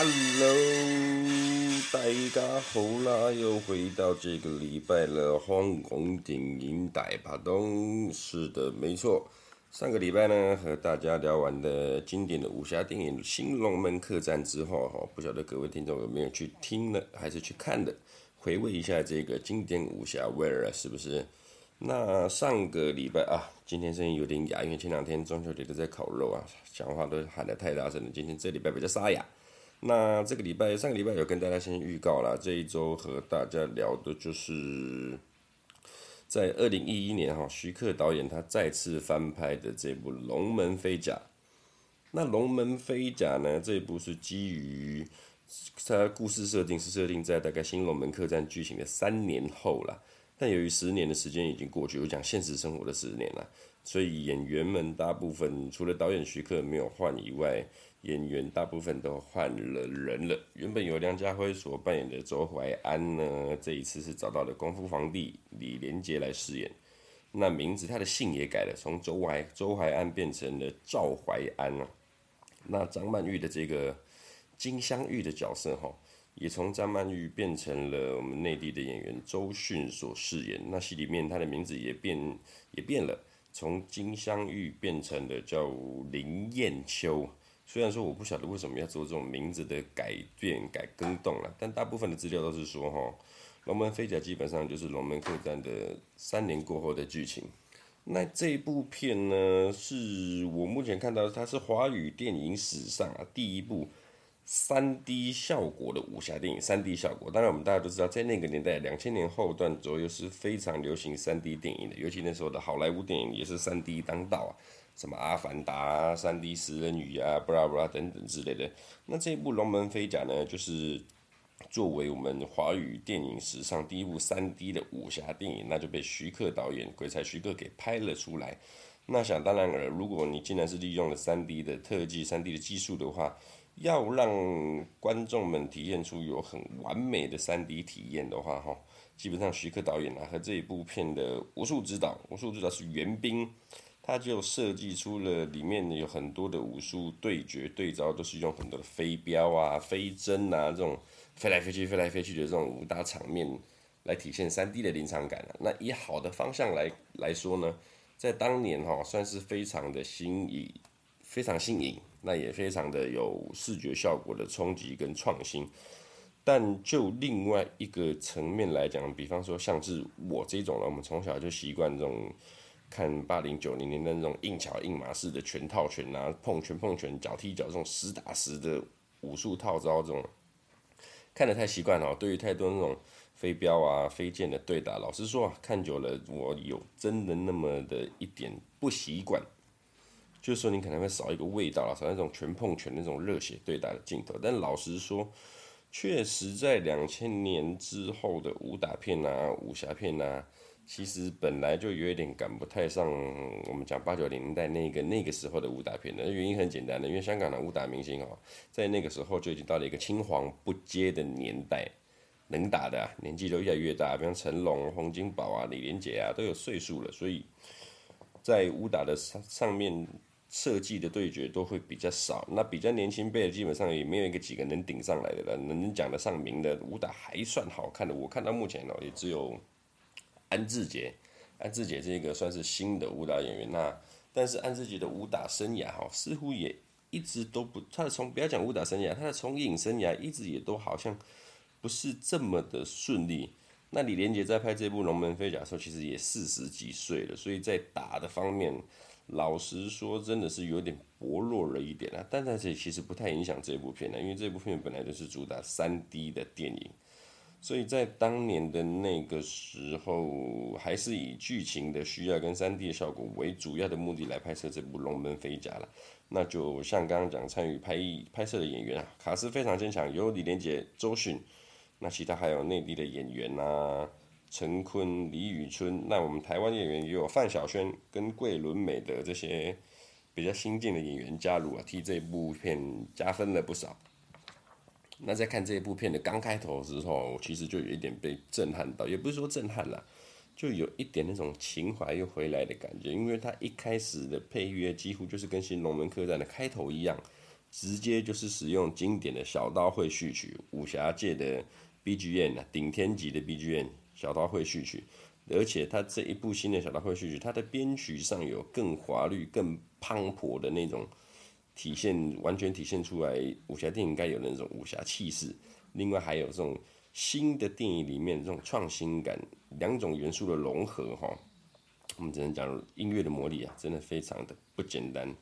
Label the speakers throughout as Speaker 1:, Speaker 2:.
Speaker 1: Hello，大家好啦！又回到这个礼拜了，香港电影大趴档。是的，没错。上个礼拜呢，和大家聊完的经典的武侠电影《新龙门客栈》之后，哈，不晓得各位听众有没有去听呢，还是去看的？回味一下这个经典武侠味儿，是不是？那上个礼拜啊，今天声音有点哑，因为前两天中秋节都在烤肉啊，讲话都喊得太大声了。今天这礼拜比较沙哑。那这个礼拜，上个礼拜有跟大家先预告了，这一周和大家聊的就是在二零一一年哈，徐克导演他再次翻拍的这部《龙门飞甲》。那《龙门飞甲》呢，这一部是基于它故事设定是设定在大概新龙门客栈剧情的三年后了，但由于十年的时间已经过去，我讲现实生活的十年了，所以演员们大部分除了导演徐克没有换以外。演员大部分都换了人了，原本由梁家辉所扮演的周怀安呢，这一次是找到了功夫皇帝李连杰来饰演。那名字他的姓也改了，从周怀周怀安变成了赵怀安了。那张曼玉的这个金镶玉的角色哈，也从张曼玉变成了我们内地的演员周迅所饰演。那戏里面他的名字也变也变了，从金镶玉变成了叫林艳秋。虽然说我不晓得为什么要做这种名字的改变、改更动了，但大部分的资料都是说，哈，龙门飞甲基本上就是龙门客栈的三年过后的剧情。那这部片呢，是我目前看到它是华语电影史上啊第一部三 D 效果的武侠电影。三 D 效果，当然我们大家都知道，在那个年代，两千年后段左右是非常流行三 D 电影的，尤其那时候的好莱坞电影也是三 D 当道啊。什么阿凡达啊、三 D 食人鱼啊、布拉布拉等等之类的。那这一部《龙门飞甲》呢，就是作为我们华语电影史上第一部三 D 的武侠电影，那就被徐克导演鬼才徐克给拍了出来。那想当然了，如果你既然是利用了三 D 的特技、三 D 的技术的话，要让观众们体验出有很完美的三 D 体验的话，哈，基本上徐克导演啊和这一部片的武术指导，武术指导是袁彬。他就设计出了里面有很多的武术对决对招，都是用很多的飞镖啊、飞针啊这种飞来飞去、飞来飞去的这种武打场面来体现三 D 的临场感啊。那以好的方向来来说呢，在当年哈算是非常的新颖，非常新颖，那也非常的有视觉效果的冲击跟创新。但就另外一个层面来讲，比方说像是我这种人，我们从小就习惯这种。看八零九零年的那种硬桥硬马式的拳套拳啊，碰拳碰拳，脚踢脚这种实打实的武术套招，这种看得太习惯了。对于太多那种飞镖啊、飞剑的对打，老实说啊，看久了我有真的那么的一点不习惯。就是说你可能会少一个味道了，少那种拳碰拳那种热血对打的镜头。但老实说，确实在两千年之后的武打片啊、武侠片啊。其实本来就有一点赶不太上我们讲八九零年代那个那个时候的武打片的原因很简单的，因为香港的武打明星哦，在那个时候就已经到了一个青黄不接的年代，能打的，年纪都越来越大，比方成龙、洪金宝啊、李连杰啊都有岁数了，所以在武打的上上面设计的对决都会比较少。那比较年轻辈的基本上也没有一个几个能顶上来的了，能讲得上名的武打还算好看的，我看到目前哦也只有。安志杰，安志杰这个算是新的武打演员，那但是安志杰的武打生涯哈，似乎也一直都不，他的从不要讲武打生涯，他的从影生涯一直也都好像不是这么的顺利。那李连杰在拍这部《龙门飞甲》的时候，其实也四十几岁了，所以在打的方面，老实说真的是有点薄弱了一点啊。但在这其实不太影响这部片的，因为这部片本来就是主打三 D 的电影。所以在当年的那个时候，还是以剧情的需要跟 3D 的效果为主要的目的来拍摄这部《龙门飞甲》了。那就像刚刚讲，参与拍拍摄的演员啊，卡司非常坚强，有李连杰、周迅，那其他还有内地的演员啊，陈坤、李宇春。那我们台湾演员也有范晓萱跟桂纶镁的这些比较新进的演员加入啊，替这部片加分了不少。那在看这一部片的刚开头的时候，我其实就有一点被震撼到，也不是说震撼啦，就有一点那种情怀又回来的感觉，因为它一开始的配乐几乎就是跟《新龙门客栈》的开头一样，直接就是使用经典的小刀会序曲，武侠界的 BGM 啊，顶天级的 BGM 小刀会序曲。而且他这一部新的小刀会序曲，它的编曲上有更华丽、更磅礴的那种体现，完全体现出来武侠电影该有的那种武侠气势。另外还有这种新的电影里面这种创新感，两种元素的融合，哈，我们只能讲音乐的魔力啊，真的非常的不简单。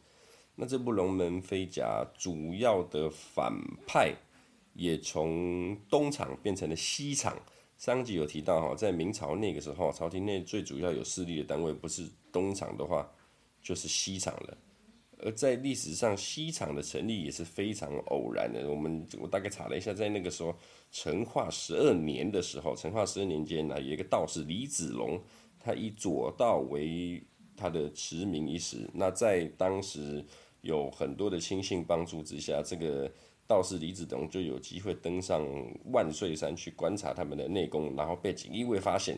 Speaker 1: 那这部《龙门飞甲》主要的反派也从东厂变成了西厂。上集有提到哈，在明朝那个时候，朝廷内最主要有势力的单位不是东厂的话，就是西厂了。而在历史上，西厂的成立也是非常偶然的。我们我大概查了一下，在那个时候，成化十二年的时候，成化十二年间呢，有一个道士李子龙，他以左道为他的驰名一时。那在当时有很多的亲信帮助之下，这个。道士李子龙就有机会登上万岁山去观察他们的内功，然后被锦衣卫发现。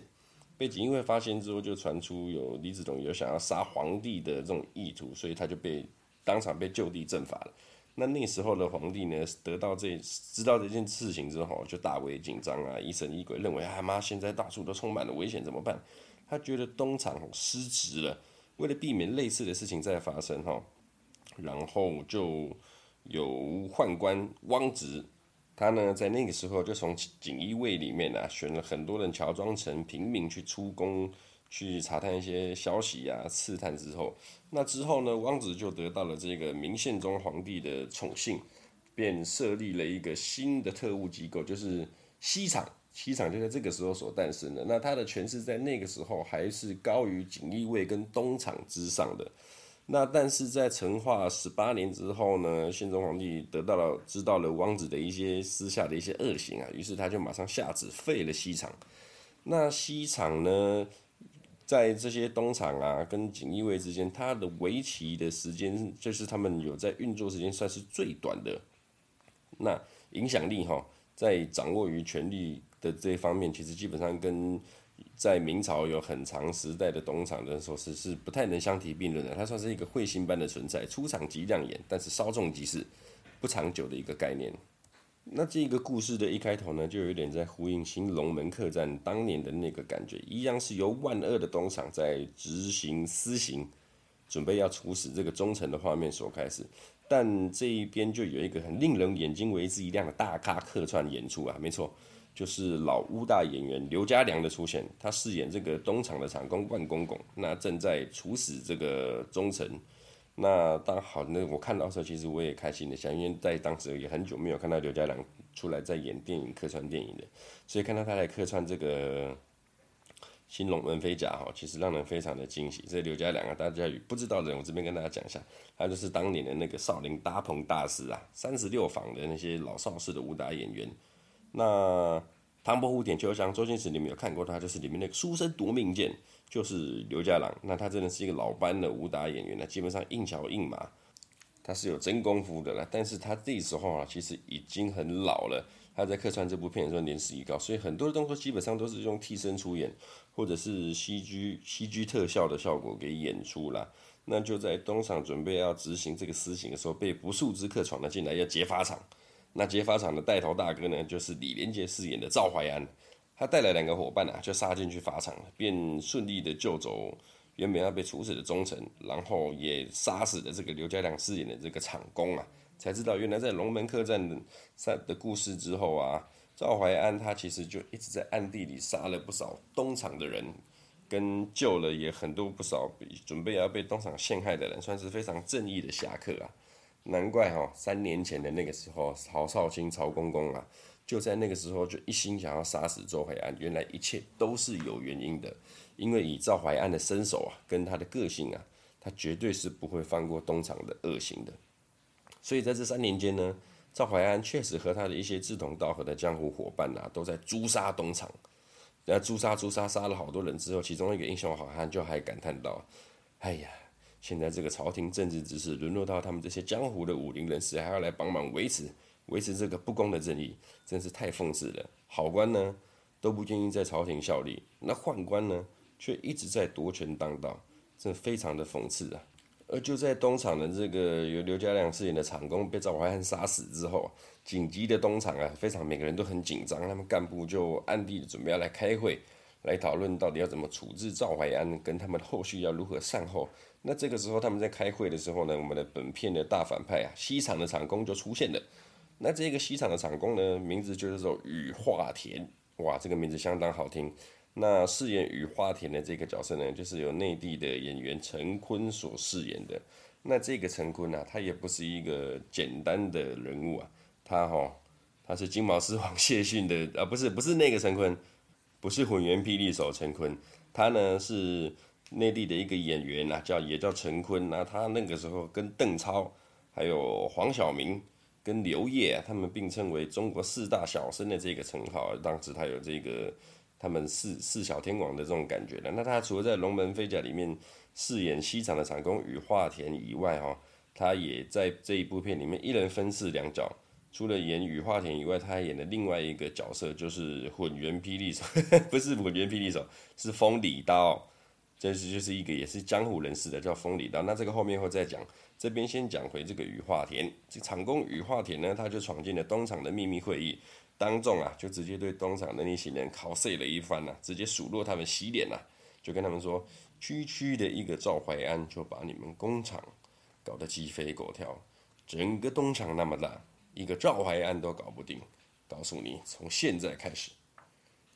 Speaker 1: 被锦衣卫发现之后，就传出有李子龙有想要杀皇帝的这种意图，所以他就被当场被就地正法了。那那时候的皇帝呢，得到这知道这件事情之后，就大为紧张啊，疑神疑鬼，认为啊妈，现在到处都充满了危险，怎么办？他觉得东厂失职了，为了避免类似的事情再发生哈，然后就。有宦官汪直，他呢在那个时候就从锦衣卫里面啊选了很多人，乔装成平民去出宫去查探一些消息啊，刺探之后，那之后呢，汪直就得到了这个明宪宗皇帝的宠幸，便设立了一个新的特务机构，就是西厂。西厂就在这个时候所诞生的。那他的权势在那个时候还是高于锦衣卫跟东厂之上的。那但是在成化十八年之后呢，宪宗皇帝得到了知道了汪直的一些私下的一些恶行啊，于是他就马上下旨废了西厂。那西厂呢，在这些东厂啊跟锦衣卫之间，它的围棋的时间就是他们有在运作时间算是最短的。那影响力哈，在掌握于权力的这一方面，其实基本上跟。在明朝有很长时代的东厂的时候，是是不太能相提并论的。它算是一个彗星般的存在，出场即亮眼，但是稍纵即逝，不长久的一个概念。那这个故事的一开头呢，就有点在呼应新龙门客栈当年的那个感觉，一样是由万恶的东厂在执行私刑，准备要处死这个忠臣的画面所开始。但这一边就有一个很令人眼睛为之一亮的大咖客串演出啊，没错。就是老武打演员刘家良的出现，他饰演这个东厂的厂公万公公，那正在处死这个忠臣。那当好，那我看到时候，其实我也开心的想，因为在当时也很久没有看到刘家良出来在演电影客串电影的，所以看到他来客串这个新龙门飞甲哈，其实让人非常的惊喜。这刘家良啊，大家不知道的，我这边跟大家讲一下，他就是当年的那个少林搭棚大师啊，三十六坊的那些老少式的武打演员。那唐伯虎点秋香，周星驰你们有看过他，就是里面那个书生夺命剑，就是刘家良。那他真的是一个老班的武打演员了，基本上硬桥硬马，他是有真功夫的了。但是他这时候啊，其实已经很老了。他在客串这部片的时候年事已高，所以很多的动作基本上都是用替身出演，或者是 CG CG 特效的效果给演出了。那就在东厂准备要执行这个私刑的时候，被不速之客闯了进来，要劫法场。那劫法场的带头大哥呢，就是李连杰饰演的赵怀安，他带来两个伙伴啊，就杀进去法场了，便顺利的救走原本要被处死的忠臣，然后也杀死了这个刘家良饰演的这个厂工啊，才知道原来在龙门客栈的的故事之后啊，赵怀安他其实就一直在暗地里杀了不少东厂的人，跟救了也很多不少准备要被东厂陷害的人，算是非常正义的侠客啊。难怪哈，三年前的那个时候，曹少卿、曹公公啊，就在那个时候就一心想要杀死周怀安。原来一切都是有原因的，因为以赵怀安的身手啊，跟他的个性啊，他绝对是不会放过东厂的恶行的。所以在这三年间呢，赵怀安确实和他的一些志同道合的江湖伙伴啊，都在诛杀东厂。然后诛杀诛杀，杀了好多人之后，其中一个英雄好汉就还感叹道：“哎呀。”现在这个朝廷政治之事沦落到他们这些江湖的武林人士还要来帮忙维持维持这个不公的正义，真是太讽刺了。好官呢都不愿意在朝廷效力，那宦官呢却一直在夺权当道，这非常的讽刺啊。而就在东厂的这个由刘家良饰演的厂工被赵怀汉杀死之后，紧急的东厂啊，非常每个人都很紧张，他们干部就暗地准备要来开会，来讨论到底要怎么处置赵怀安，跟他们后续要如何善后。那这个时候他们在开会的时候呢，我们的本片的大反派啊，西厂的厂工就出现了。那这个西厂的厂工呢，名字就叫做羽化田，哇，这个名字相当好听。那饰演羽化田的这个角色呢，就是由内地的演员陈坤所饰演的。那这个陈坤啊，他也不是一个简单的人物啊，他哈、哦，他是金毛狮王谢逊的啊，不是不是那个陈坤，不是混元霹雳手陈坤，他呢是内地的一个演员啊，叫也叫陈坤。那他那个时候跟邓超、还有黄晓明、跟刘烨，他们并称为中国四大小生的这个称号。当时他有这个。他们四四小天王的这种感觉的。那他除了在《龙门飞甲》里面饰演西厂的厂工羽化田以外，哈，他也在这一部片里面一人分饰两角。除了演羽化田以外，他还演了另外一个角色，就是混元霹雳手，不是混元霹雳手，是风里刀。这是就是一个也是江湖人士的，叫风里刀。那这个后面会再讲，这边先讲回这个羽化田。这厂工羽化田呢，他就闯进了东厂的秘密会议。当众啊，就直接对东厂的那些人拷碎了一番呐、啊，直接数落他们洗脸呐、啊，就跟他们说，区区的一个赵怀安就把你们工厂搞得鸡飞狗跳，整个东厂那么大，一个赵怀安都搞不定，告诉你，从现在开始，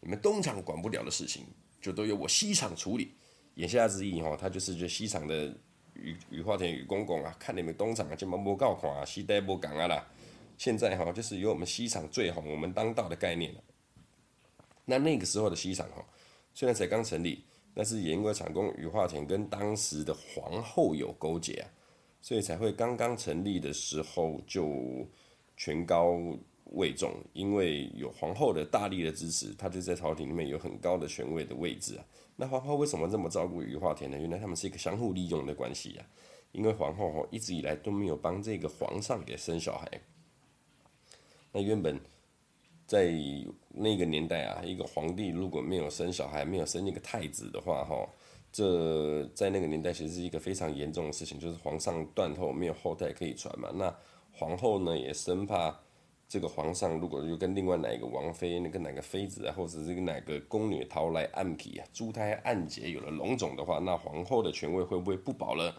Speaker 1: 你们东厂管不了的事情，就都由我西厂处理。言下之意哈，他就是就西厂的羽羽化田羽公公啊，看你们东厂啊，就没冇搞看啊，西带不讲啊啦。现在哈，就是由我们西厂最红，我们当道的概念了。那那个时候的西厂哈，虽然才刚成立，但是也因为厂工羽化田跟当时的皇后有勾结啊，所以才会刚刚成立的时候就权高位重，因为有皇后的大力的支持，他就在朝廷里面有很高的权位的位置啊。那皇后为什么这么照顾羽化田呢？原来他们是一个相互利用的关系啊。因为皇后一直以来都没有帮这个皇上给生小孩。那原本在那个年代啊，一个皇帝如果没有生小孩，没有生一个太子的话，哈，这在那个年代其实是一个非常严重的事情，就是皇上断后，没有后代可以传嘛。那皇后呢，也生怕这个皇上如果又跟另外哪一个王妃、那个哪个妃子啊，或者是这个哪个宫女逃来暗姘啊，珠胎暗结有了龙种的话，那皇后的权位会不会不保了？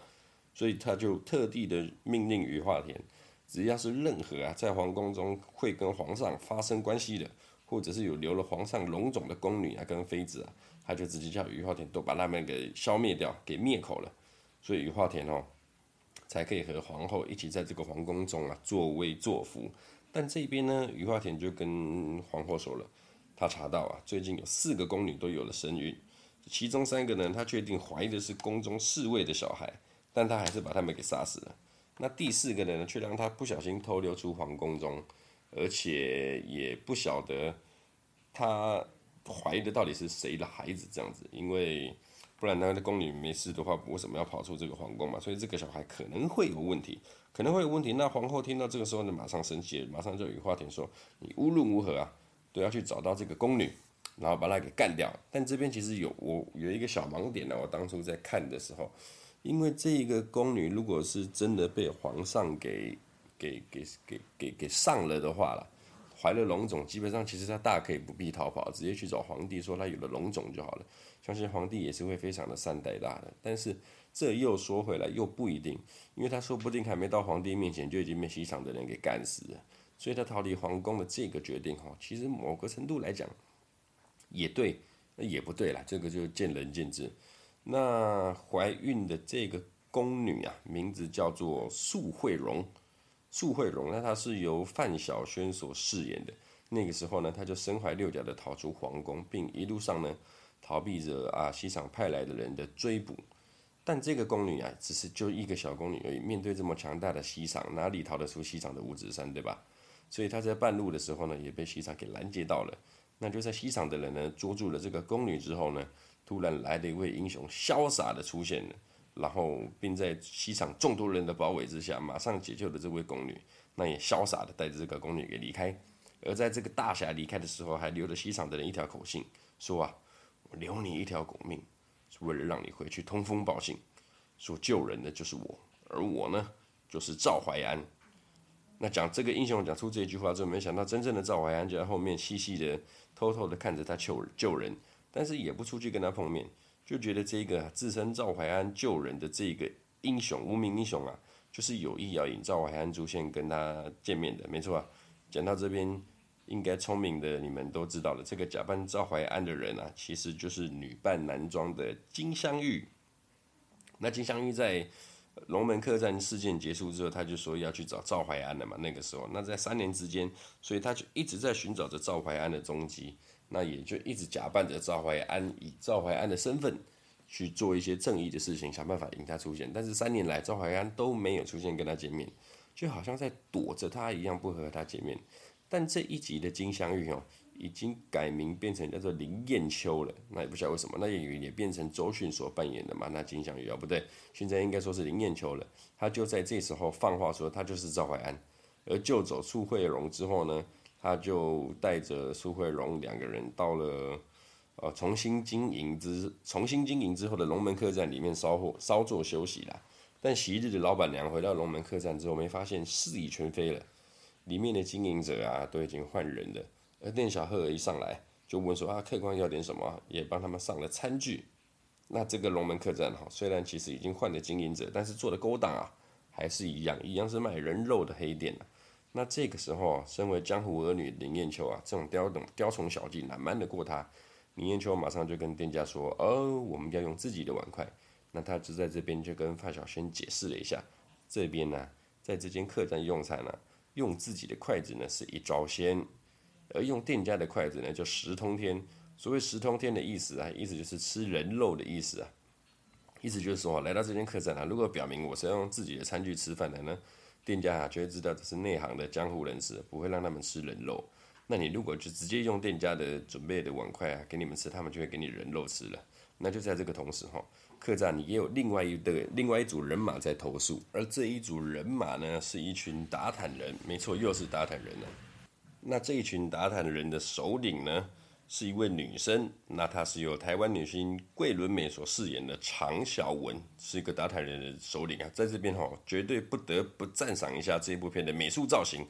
Speaker 1: 所以他就特地的命令羽化田。只要是任何啊，在皇宫中会跟皇上发生关系的，或者是有留了皇上龙种的宫女啊，跟妃子啊，他就直接叫羽化田都把他们给消灭掉，给灭口了。所以羽化田哦，才可以和皇后一起在这个皇宫中啊作威作福。但这边呢，羽化田就跟皇后说了，他查到啊，最近有四个宫女都有了身孕，其中三个呢，他确定怀的是宫中侍卫的小孩，但他还是把他们给杀死了。那第四个人呢，却让他不小心偷溜出皇宫中，而且也不晓得他怀的到底是谁的孩子，这样子，因为不然那个宫女没事的话，为什么要跑出这个皇宫嘛？所以这个小孩可能会有问题，可能会有问题。那皇后听到这个时候呢，马上生气，马上就羽化田说：“你无论如何啊，都要去找到这个宫女，然后把她给干掉。”但这边其实有我有一个小盲点呢，我当初在看的时候。因为这一个宫女如果是真的被皇上给给给给给给上了的话了，怀了龙种，基本上其实她大可以不必逃跑，直接去找皇帝说她有了龙种就好了。相信皇帝也是会非常的善待她的。但是这又说回来又不一定，因为他说不定还没到皇帝面前就已经被西厂的人给干死了。所以他逃离皇宫的这个决定哈，其实某个程度来讲也对，也不对啦，这个就见仁见智。那怀孕的这个宫女啊，名字叫做素慧荣。素慧荣，那她是由范晓萱所饰演的。那个时候呢，她就身怀六甲的逃出皇宫，并一路上呢逃避着啊西厂派来的人的追捕。但这个宫女啊，只是就一个小宫女而已，面对这么强大的西厂，哪里逃得出西厂的五指山，对吧？所以她在半路的时候呢，也被西厂给拦截到了。那就在西厂的人呢捉住了这个宫女之后呢，突然来了一位英雄，潇洒的出现了，然后并在西厂众多人的包围之下，马上解救了这位宫女。那也潇洒的带着这个宫女给离开。而在这个大侠离开的时候，还留了西厂的人一条口信，说啊，留你一条狗命，是为了让你回去通风报信。说救人的就是我，而我呢，就是赵怀安。那讲这个英雄讲出这句话之后，没想到真正的赵怀安就在后面细细的、偷偷的看着他救救人，但是也不出去跟他碰面，就觉得这个自称赵怀安救人的这个英雄无名英雄啊，就是有意要引赵怀安出现跟他见面的，没错啊。讲到这边。应该聪明的你们都知道了，这个假扮赵怀安的人啊，其实就是女扮男装的金镶玉。那金镶玉在龙门客栈事件结束之后，他就说要去找赵怀安了嘛。那个时候，那在三年之间，所以他就一直在寻找着赵怀安的踪迹。那也就一直假扮着赵怀安，以赵怀安的身份去做一些正义的事情，想办法引他出现。但是三年来，赵怀安都没有出现跟他见面，就好像在躲着他一样，不和他见面。但这一集的金镶玉哦，已经改名变成叫做林燕秋了。那也不晓得为什么，那演员也变成周迅所扮演的嘛。那金镶玉哦，不对，现在应该说是林燕秋了。他就在这时候放话说，他就是赵怀安。而救走苏慧荣之后呢，他就带着苏慧荣两个人到了呃重新经营之重新经营之后的龙门客栈里面稍后稍作休息啦。但昔日的老板娘回到龙门客栈之后，没发现事已全非了。里面的经营者啊，都已经换人了。而店小二一上来就问说啊，客官要点什么？也帮他们上了餐具。那这个龙门客栈哈，虽然其实已经换了经营者，但是做的勾当啊，还是一样，一样是卖人肉的黑店。那这个时候，身为江湖儿女林燕秋啊，这种雕等雕虫小技哪瞒得过他？林燕秋马上就跟店家说：“哦，我们要用自己的碗筷。”那他就在这边就跟范晓萱解释了一下，这边呢，在这间客栈用餐呢。用自己的筷子呢是一招鲜，而用店家的筷子呢叫十通天。所谓十通天的意思啊，意思就是吃人肉的意思啊。意思就是说，来到这间客栈啊，如果表明我是要用自己的餐具吃饭的呢，店家啊就会知道这是内行的江湖人士，不会让他们吃人肉。那你如果就直接用店家的准备的碗筷啊给你们吃，他们就会给你人肉吃了。那就在这个同时哈。客栈里也有另外一个另外一组人马在投诉，而这一组人马呢，是一群打坦人，没错，又是打坦人了。那这一群打坦人的首领呢，是一位女生，那她是由台湾女星桂纶镁所饰演的常小文，是一个打坦人的首领啊。在这边哈，绝对不得不赞赏一下这部片的美术造型，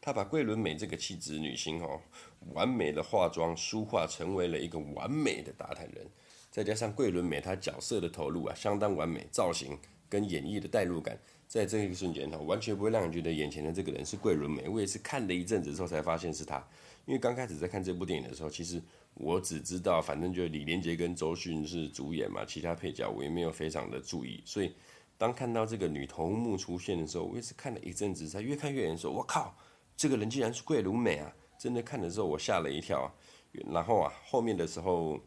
Speaker 1: 她把桂纶镁这个气质女星哈，完美的化妆梳化成为了一个完美的打坦人。再加上桂纶镁她角色的投入啊，相当完美，造型跟演绎的代入感，在这一瞬间哈，完全不会让人觉得眼前的这个人是桂纶镁。我也是看了一阵子之后才发现是她，因为刚开始在看这部电影的时候，其实我只知道反正就李连杰跟周迅是主演嘛，其他配角我也没有非常的注意。所以当看到这个女头目出现的时候，我也是看了一阵子才越看越眼熟。我靠，这个人竟然是桂纶镁啊！真的看的时候我吓了一跳。然后啊，后面的时候。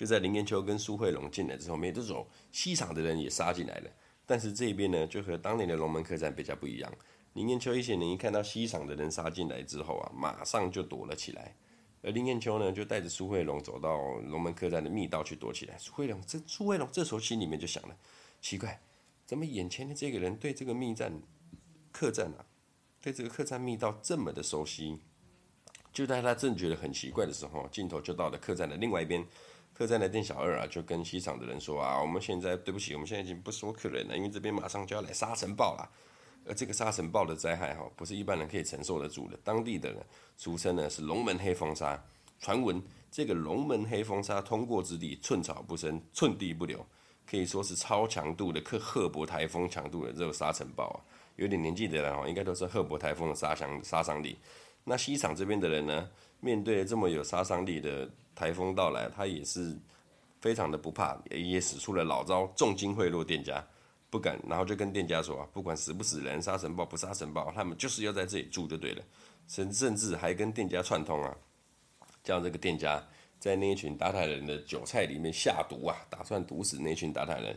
Speaker 1: 就在林燕秋跟苏慧荣进来之后，没多久，西厂的人也杀进来了。但是这边呢，就和当年的龙门客栈比较不一样。林燕秋一些人一看到西厂的人杀进来之后啊，马上就躲了起来。而林燕秋呢，就带着苏慧荣走到龙门客栈的密道去躲起来。苏慧荣这苏慧荣这时候心里面就想了：奇怪，怎么眼前的这个人对这个密栈客栈啊，对这个客栈密道这么的熟悉？就在他正觉得很奇怪的时候，镜头就到了客栈的另外一边。客栈的店小二啊，就跟西厂的人说啊，我们现在对不起，我们现在已经不收客人了，因为这边马上就要来沙尘暴了。而这个沙尘暴的灾害哈，不是一般人可以承受得住的。当地的人俗称呢是龙门黑风沙，传闻这个龙门黑风沙通过之地，寸草不生，寸地不留，可以说是超强度的克赫伯台风强度的这个沙尘暴啊。有点年纪的人哈，应该都是赫伯台风的杀伤杀伤力。那西厂这边的人呢，面对这么有杀伤力的台风到来，他也是非常的不怕，也使出了老招，重金贿赂店家，不敢，然后就跟店家说，不管死不死人，沙尘暴不沙尘暴，他们就是要在这里住就对了，甚甚至还跟店家串通啊，叫这个店家在那一群打坦人的酒菜里面下毒啊，打算毒死那群打坦人。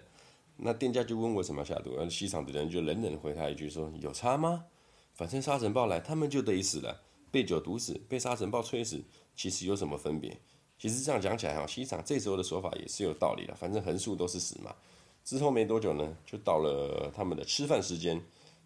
Speaker 1: 那店家就问为什么要下毒，而西厂的人就冷冷回他一句说，有差吗？反正沙尘暴来，他们就得死了。被酒毒死，被沙尘暴吹死，其实有什么分别？其实这样讲起来哈，西厂这时候的说法也是有道理的。反正横竖都是死嘛。之后没多久呢，就到了他们的吃饭时间。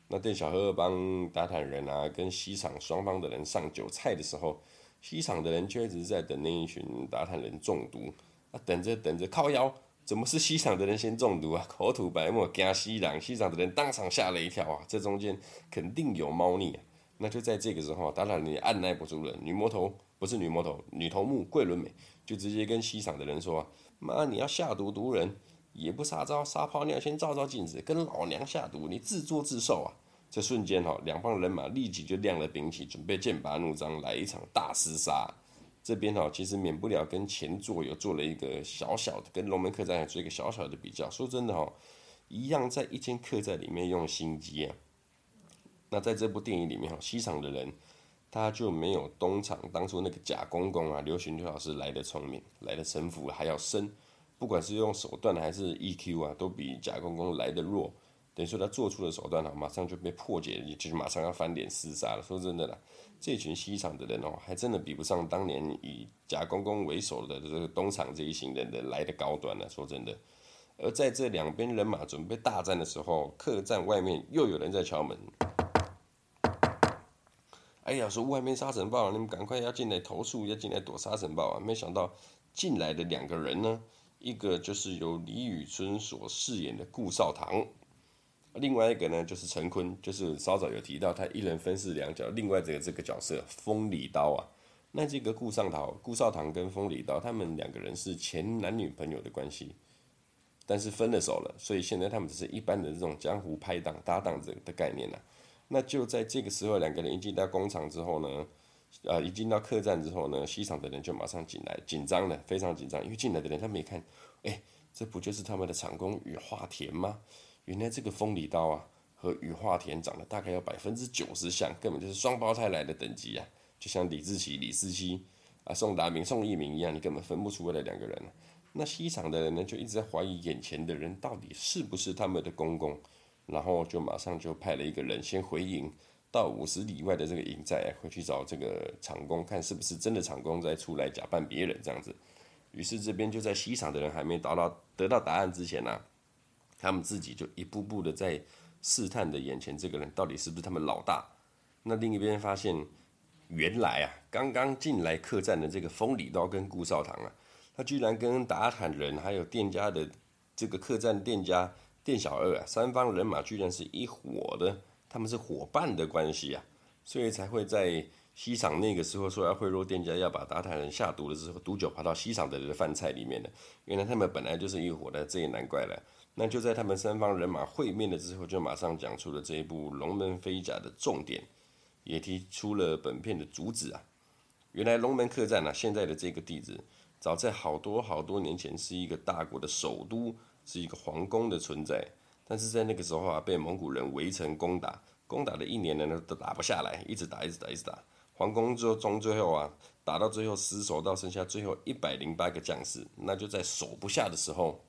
Speaker 1: 那店小二帮打坦人啊，跟西厂双方的人上酒菜的时候，西厂的人却一直在等那一群打坦人中毒啊，等着等着靠腰，怎么是西厂的人先中毒啊？口吐白沫，惊西人，西厂的人当场吓了一跳啊！这中间肯定有猫腻啊！那就在这个时候，当然你按捺不住了，女魔头不是女魔头，女头目桂纶镁就直接跟西厂的人说：“妈，你要下毒毒人，也不撒招撒泡尿，先照照镜子，跟老娘下毒，你自作自受啊！”这瞬间哈，两帮人马立即就亮了兵器，准备剑拔弩张，来一场大厮杀。这边哈，其实免不了跟前作有做了一个小小的，跟龙门客栈做一个小小的比较。说真的哈，一样在一间客栈里面用心机啊。那在这部电影里面哈，西厂的人他就没有东厂当初那个贾公公啊，刘群刘老师来的聪明，来的城府还要深。不管是用手段还是 EQ 啊，都比贾公公来的弱。等于说他做出的手段哈，马上就被破解，也就是马上要翻脸厮杀了。说真的啦，这群西厂的人哦，还真的比不上当年以贾公公为首的这个东厂这一行人的来的高端了。说真的，而在这两边人马准备大战的时候，客栈外面又有人在敲门。哎呀，说外面沙尘暴，你们赶快要进来投诉，要进来躲沙尘暴啊！没想到进来的两个人呢，一个就是由李宇春所饰演的顾少棠。另外一个呢，就是陈坤，就是稍早有提到他一人分饰两角。另外这个这个角色风里刀啊，那这个顾尚桃、顾少棠跟风里刀，他们两个人是前男女朋友的关系，但是分了手了，所以现在他们只是一般的这种江湖拍档搭档这的概念了、那就在这个时候，两个人一进到工厂之后呢，呃，一进到客栈之后呢，西厂的人就马上进来，紧张了，非常紧张，因为进来的人他没看，哎，这不就是他们的厂工羽化田吗？原来这个风里刀啊，和羽化田长得大概有百分之九十像，根本就是双胞胎来的等级啊！就像李志祺、李司机啊、宋达明、宋一鸣一样，你根本分不出来两个人。那西厂的人呢，就一直在怀疑眼前的人到底是不是他们的公公，然后就马上就派了一个人先回营，到五十里外的这个营寨回去找这个厂工，看是不是真的厂工再出来假扮别人这样子。于是这边就在西厂的人还没达到得到答案之前呢、他们自己就一步步的在试探的眼前这个人到底是不是他们老大。那另一边发现，原来啊，刚刚进来客栈的这个风里刀跟顾少棠啊，他居然跟打坦人还有店家的这个客栈店家店小二啊，三方人马居然是一伙的，他们是伙伴的关系啊，所以才会在西厂那个时候说要贿赂店家，要把打坦人下毒的时候，毒酒跑到西厂的饭菜里面的。原来他们本来就是一伙的，这也难怪了。那就在他们三方人马会面了之后，就马上讲出了这一部《龙门飞甲》的重点，也提出了本片的主旨啊。原来龙门客栈啊，现在的这个地址，早在好多好多年前是一个大国的首都，是一个皇宫的存在。但是在那个时候啊，被蒙古人围城攻打，攻打了一年呢，都打不下来，一直打，一直打，一直打。皇宫就终最后啊，打到最后失守到剩下最后一百零八个将士，那就在守不下的时候。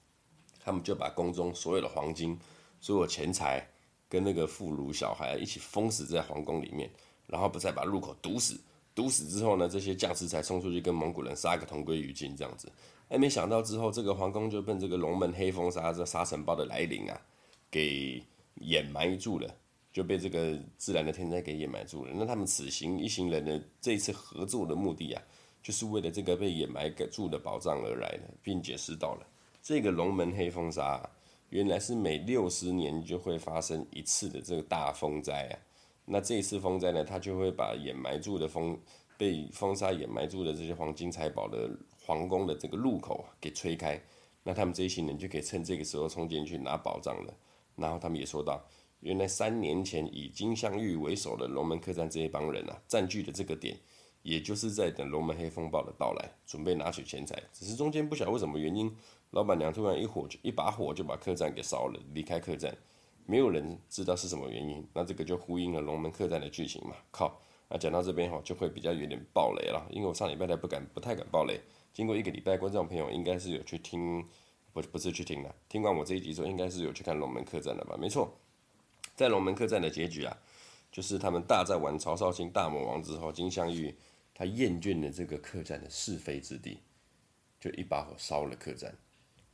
Speaker 1: 他们就把宫中所有的黄金、所有钱财跟那个妇孺小孩一起封死在皇宫里面，然后不再把入口堵死。堵死之后呢，这些将士才冲出去跟蒙古人杀个同归于尽。这样子，哎，没想到之后这个皇宫就被这个龙门黑风沙这沙尘暴的来临啊，给掩埋住了，就被这个自然的天灾给掩埋住了。那他们此行一行人的这一次合作的目的啊，就是为了这个被掩埋住的宝藏而来的，并解释到了。这个龙门黑风沙，原来是每六十年就会发生一次的这个大风灾啊。那这一次风灾呢，它就会把掩埋住的风被风沙掩埋住的这些黄金财宝的皇宫的这个入口给吹开。那他们这一行人就可以趁这个时候冲进去拿宝藏了。然后他们也说到，原来三年前以金镶玉为首的龙门客栈这一帮人啊，占据的这个点，也就是在等龙门黑风暴的到来，准备拿取钱财。只是中间不晓得为什么原因。老板娘突然一火就一把火就把客栈给烧了，离开客栈，没有人知道是什么原因。那这个就呼应了龙门客栈的剧情嘛。靠，那讲到这边哈，就会比较有点爆雷了，因为我上礼拜还不敢不太敢爆雷。经过一个礼拜，观众朋友应该是有去听，不不是去听了，听完我这一集之后，应该是有去看龙门客栈了吧？没错，在龙门客栈的结局啊，就是他们大战完曹少卿大魔王之后，金镶玉他厌倦了这个客栈的是非之地，就一把火烧了客栈。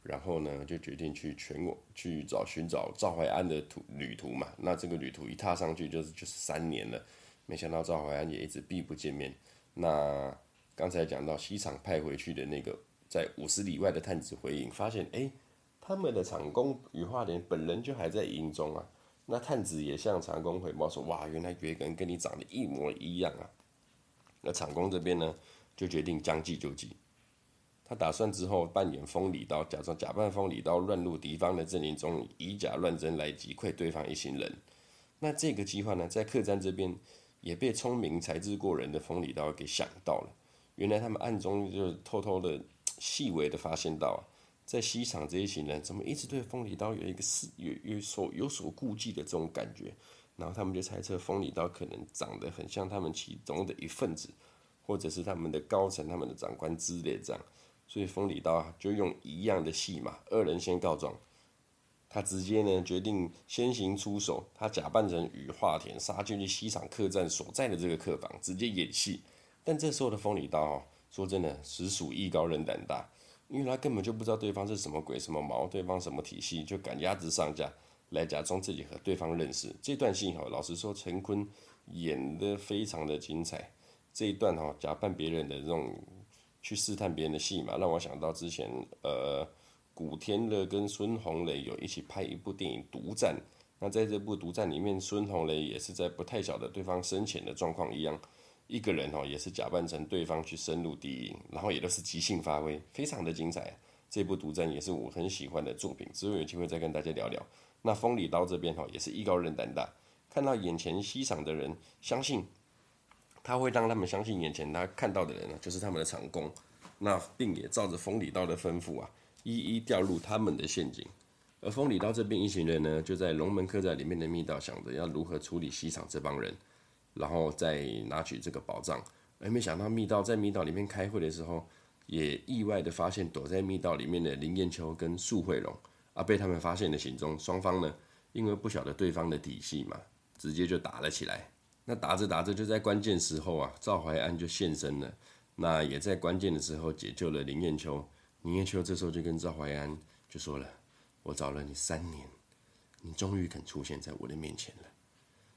Speaker 1: 然后呢，就决定去全国去找寻找赵怀安的途旅途嘛。那这个旅途一踏上去就是就是三年了，没想到赵怀安也一直避不见面。那刚才讲到西厂派回去的那个在五十里外的探子回营，发现哎，他们的厂工羽化莲本人就还在营中啊。那探子也向长工回报说：“哇，原来有一个人跟你长得一模一样啊！”那长工这边呢，就决定将计就计。他打算之后扮演风里刀，假装假扮风里刀，乱入敌方的阵营中，以假乱真来击溃对方一行人。那这个计划呢，在客栈这边也被聪明才智过人的风里刀给想到了。原来他们暗中就偷偷的、细微的发现到啊。在西厂这一群人怎么一直对风里刀有一个是有有所有所顾忌的这种感觉，然后他们就猜测风里刀可能长得很像他们其中的一份子，或者是他们的高层、他们的长官之类这样，所以风里刀就用一样的戏码，二人先告状，他直接呢决定先行出手，他假扮成羽化田杀进去西厂客栈所在的这个客房，直接演戏。但这时候的风里刀哦说真的，实属艺高人胆大。因为他根本就不知道对方是什么鬼什么毛，对方什么体系，就赶鸭子上架来假装自己和对方认识。这段戏哈，老实说，陈坤演得非常的精彩。这一段哈，假扮别人的这种去试探别人的戏嘛，让我想到之前呃，古天乐跟孙红雷有一起拍一部电影《独战》。那在这部《独战》里面，孙红雷也是在不太晓得对方深浅的状况一样。一个人哦，也是假扮成对方去深入敌营，然后也都是即兴发挥，非常的精彩。这部独战也是我很喜欢的作品，之后有机会再跟大家聊聊。那风里刀这边哈，也是艺高人胆大，看到眼前西厂的人，相信他会让他们相信眼前他看到的人呢，就是他们的长工。那并也照着风里刀的吩咐啊，一一掉入他们的陷阱。而风里刀这边一行人呢，就在龙门客栈里面的密道，想着要如何处理西厂这帮人。然后再拿取这个宝藏，而没想到密道在密道里面开会的时候，也意外的发现躲在密道里面的林燕秋跟素慧龙，啊，被他们发现的行踪。双方呢，因为不晓得对方的底细嘛，直接就打了起来。那打着打着，就在关键时候啊，赵怀安就现身了。那也在关键的时候解救了林燕秋。林燕秋这时候就跟赵怀安就说了：“我找了你三年，你终于肯出现在我的面前了。”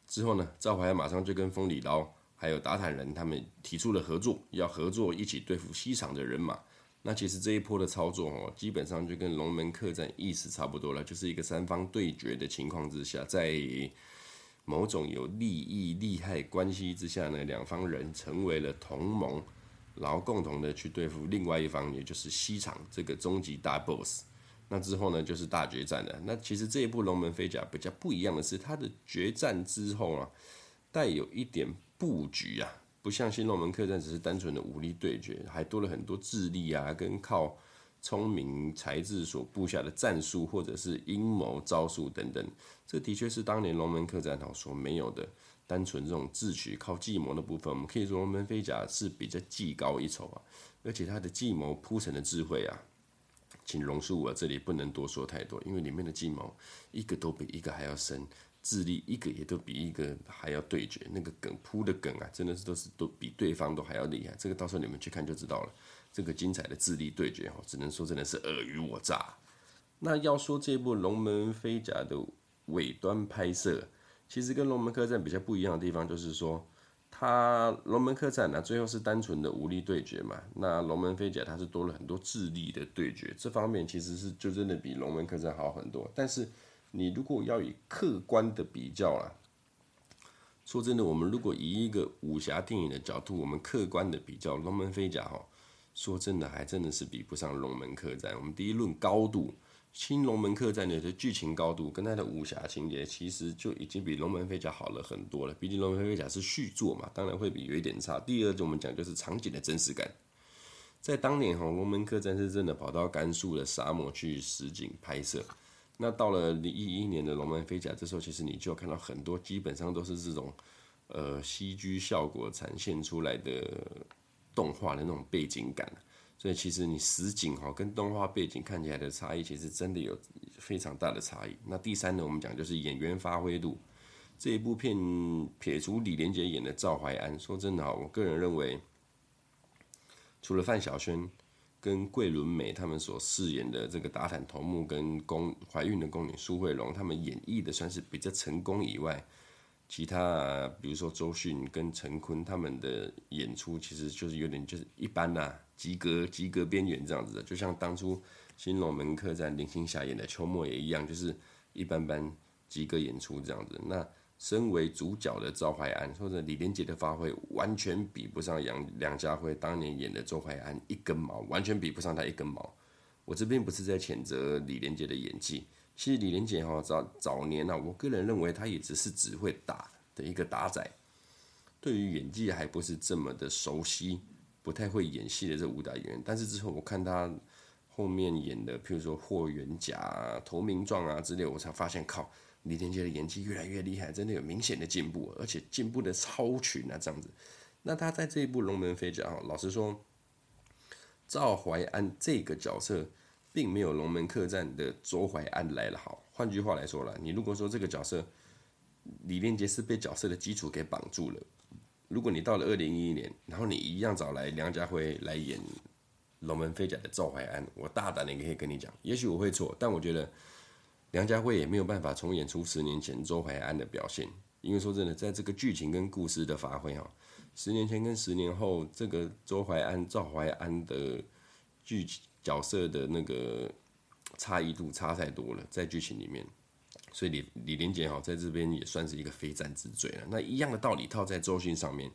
Speaker 1: 之后呢，赵怀安马上就跟风里刀还有达坦人他们提出了合作，要合作一起对付西厂的人马。那其实这一波的操作哦，基本上就跟龙门客栈意思差不多了，就是一个三方对决的情况之下，在某种有利益利害关系之下呢，两方人成为了同盟，然后共同的去对付另外一方，也就是西厂这个终极大 boss。那之后呢，就是大决战了。那其实这一部《龙门飞甲》比较不一样的是，它的决战之后啊，带有一点布局啊，不像《新龙门客栈》只是单纯的武力对决，还多了很多智力啊，跟靠聪明才智所布下的战术或者是阴谋招数等等。这的确是当年《龙门客栈》所没有的，单纯这种智取靠计谋的部分，我们可以说《龙门飞甲》是比较技高一筹啊，而且它的计谋铺陈的智慧啊。请容恕我，这里不能多说太多，因为里面的计谋一个都比一个还要深，智力一个也都比一个还要对决。那个梗铺的梗啊，真的是都是都比对方都还要厉害。这个到时候你们去看就知道了。这个精彩的智力对决哦，只能说真的是尔虞我诈。那要说这部《龙门飞甲》的尾端拍摄，其实跟《龙门客栈》比较不一样的地方，就是说。他龙门客栈呢，最后是单纯的武力对决嘛。那龙门飞甲它是多了很多智力的对决，这方面其实是就真的比龙门客栈好很多。但是你如果要以客观的比较啦，说真的，我们如果以一个武侠电影的角度，我们客观的比较龙门飞甲哈，说真的还真的是比不上龙门客栈。我们第一论高度。新龙门客栈的剧情高度跟它的武侠情节，其实就已经比龙门飞甲好了很多了。毕竟龙门飞甲是续作嘛，当然会比有一点差。第二，就我们讲就是场景的真实感。在当年哈，龙门客栈是真的跑到甘肃的沙漠去实景拍摄。那到了零一一年的龙门飞甲，这时候其实你就看到很多基本上都是这种呃 CG 效果展现出来的动画的那种背景感。所以其实你实景哈跟动画背景看起来的差异，其实真的有非常大的差异。那第三呢，我们讲就是演员发挥度。这一部片撇除李连杰演的赵怀安，说真的哈，我个人认为，除了范晓萱跟桂纶镁他们所饰演的这个打坦头目跟宫怀孕的宫女苏慧龙，他们演绎的算是比较成功以外，其他比如说周迅跟陈坤他们的演出，其实就是有点就是一般呐、啊。及格及格边缘这样子的，就像当初新龙门客栈林青霞演的秋末也一样，就是一般般及格演出这样子。那身为主角的赵怀安或者李连杰的发挥，完全比不上杨梁家辉当年演的周怀安一根毛，完全比不上他一根毛。我这边不是在谴责李连杰的演技，其实李连杰哈早早年啊，我个人认为他也只是只会打的一个打仔，对于演技还不是这么的熟悉，不太会演戏的这武打演员。但是之后我看他后面演的，譬如说霍元甲啊、投名状啊之类，我才发现靠。李连杰的演技越来越厉害，真的有明显的进步，而且进步的超群啊，这样子。那他在这一部《龙门飞甲》哈，老实说，赵怀安这个角色并没有《龙门客栈》的周怀安来得好。换句话来说了，你如果说这个角色李连杰是被角色的基础给绑住了，如果你到了二零一一年，然后你一样找来梁家辉来演《龙门飞甲》的赵怀安，我大胆的可以跟你讲，也许我会错，但我觉得。梁家辉也没有办法重演出十年前周怀安的表现，因为说真的，在这个剧情跟故事的发挥哈，十年前跟十年后，这个周怀安、赵怀安的剧角色的那个差异度差太多了，在剧情里面，所以李李连杰哈在这边也算是一个非战之罪了。那一样的道理套在周迅上面，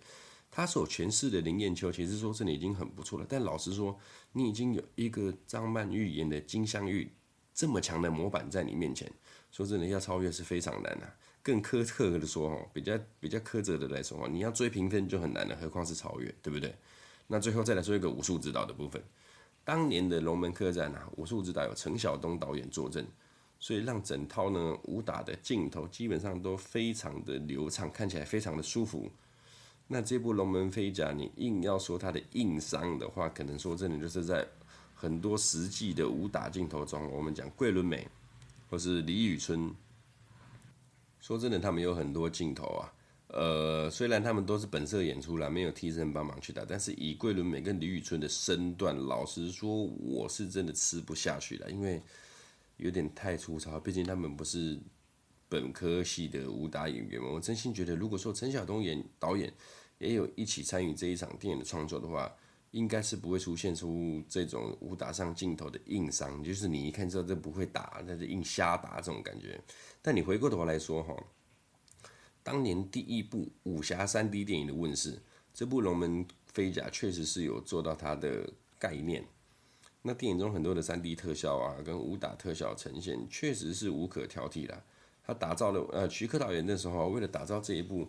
Speaker 1: 他所诠释的林燕秋，其实说真的已经很不错了。但老实说，你已经有一个张曼玉演的金镶玉。这么强的模板在你面前，说真的要超越是非常难的。更苛刻的说，哦，比较比较苛责的来说，你要追评分就很难了，何况是超越，对不对？那最后再来说一个武术指导的部分。当年的龙门客栈啊，武术指导有陈晓东导演坐镇，所以让整套呢武打的镜头基本上都非常的流畅，看起来非常的舒服。那这部龙门飞甲，你硬要说它的硬伤的话，可能说真的就是在。很多实际的武打镜头中，我们讲桂纶镁或是李宇春，说真的，他们有很多镜头啊。呃，虽然他们都是本色演出啦，没有替身帮忙去打，但是以桂纶镁跟李宇春的身段，老实说，我是真的吃不下去了，因为有点太粗糙。毕竟他们不是本科系的武打演员嘛。我真心觉得，如果说陈晓东演导演也有一起参与这一场电影的创作的话，应该是不会出现出这种武打上镜头的硬伤，就是你一看知道这不会打，那就硬瞎打这种感觉。但你回过头来说哈，当年第一部武侠三 D 电影的问世，这部《龙门飞甲》确实是有做到它的概念。那电影中很多的三 D 特效啊，跟武打特效呈现，确实是无可挑剔的。他打造了呃，徐克导演那时候为了打造这一部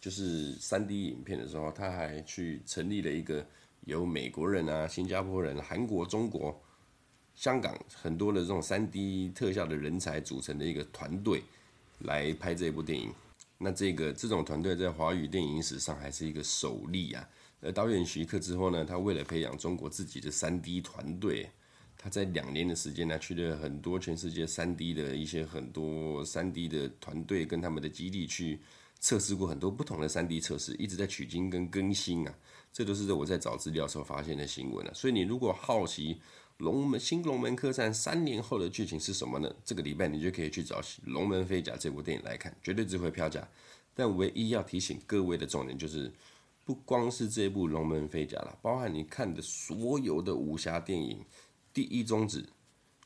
Speaker 1: 就是三 D 影片的时候，他还去成立了一个。由美国人啊、新加坡人、韩国、中国、香港很多的这种 3D 特效的人才组成的一个团队来拍这部电影。那这个这种团队在华语电影史上还是一个首例啊。而导演徐克之后呢，他为了培养中国自己的 3D 团队，他在两年的时间呢，去了很多全世界 3D 的一些很多 3D 的团队跟他们的基地去测试过很多不同的 3D 测试，一直在取经跟更新啊。这都是我在找资料时候发现的新闻了，所以你如果好奇《龙门新龙门客栈》三年后的剧情是什么呢？这个礼拜你就可以去找《龙门飞甲》这部电影来看，绝对值回票价。但唯一要提醒各位的重点就是，不光是这部《龙门飞甲》了，包含你看的所有的武侠电影，第一宗旨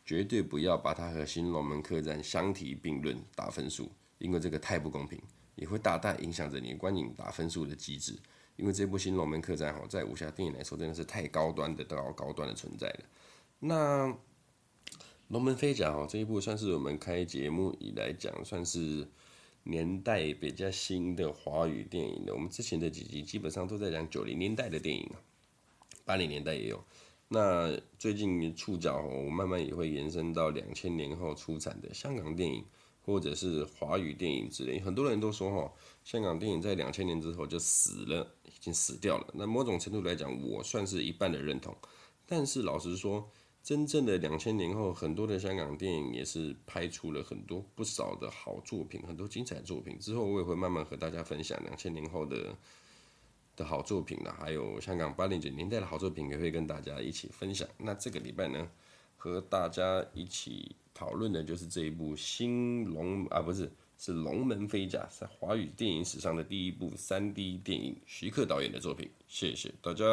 Speaker 1: 绝对不要把它和《新龙门客栈》相提并论打分数，因为这个太不公平，也会大大影响着你观影打分数的机制。因为这部新龙门客栈哈，在武侠电影来说真的是太高端的高高端的存在了。那龙门飞甲哈这一部算是我们开节目以来讲算是年代比较新的华语电影的。我们之前的几集基本上都在讲九零年代的电影，八零年代也有。那最近触角我慢慢也会延伸到两千年后出产的香港电影。或者是华语电影之类，很多人都说哈，香港电影在两千年之后就死了，已经死掉了。那某种程度来讲，我算是一半的认同。但是老实说，真正的两千年后，很多的香港电影也是拍出了很多不少的好作品，很多精彩作品。之后我也会慢慢和大家分享两千年后的的好作品了，还有香港八零九年代的好作品，也会跟大家一起分享。那这个礼拜呢，和大家一起。讨论的就是这一部新龙啊，不是，是《龙门飞甲》，在华语电影史上的第一部 3D 电影，徐克导演的作品。谢谢大家。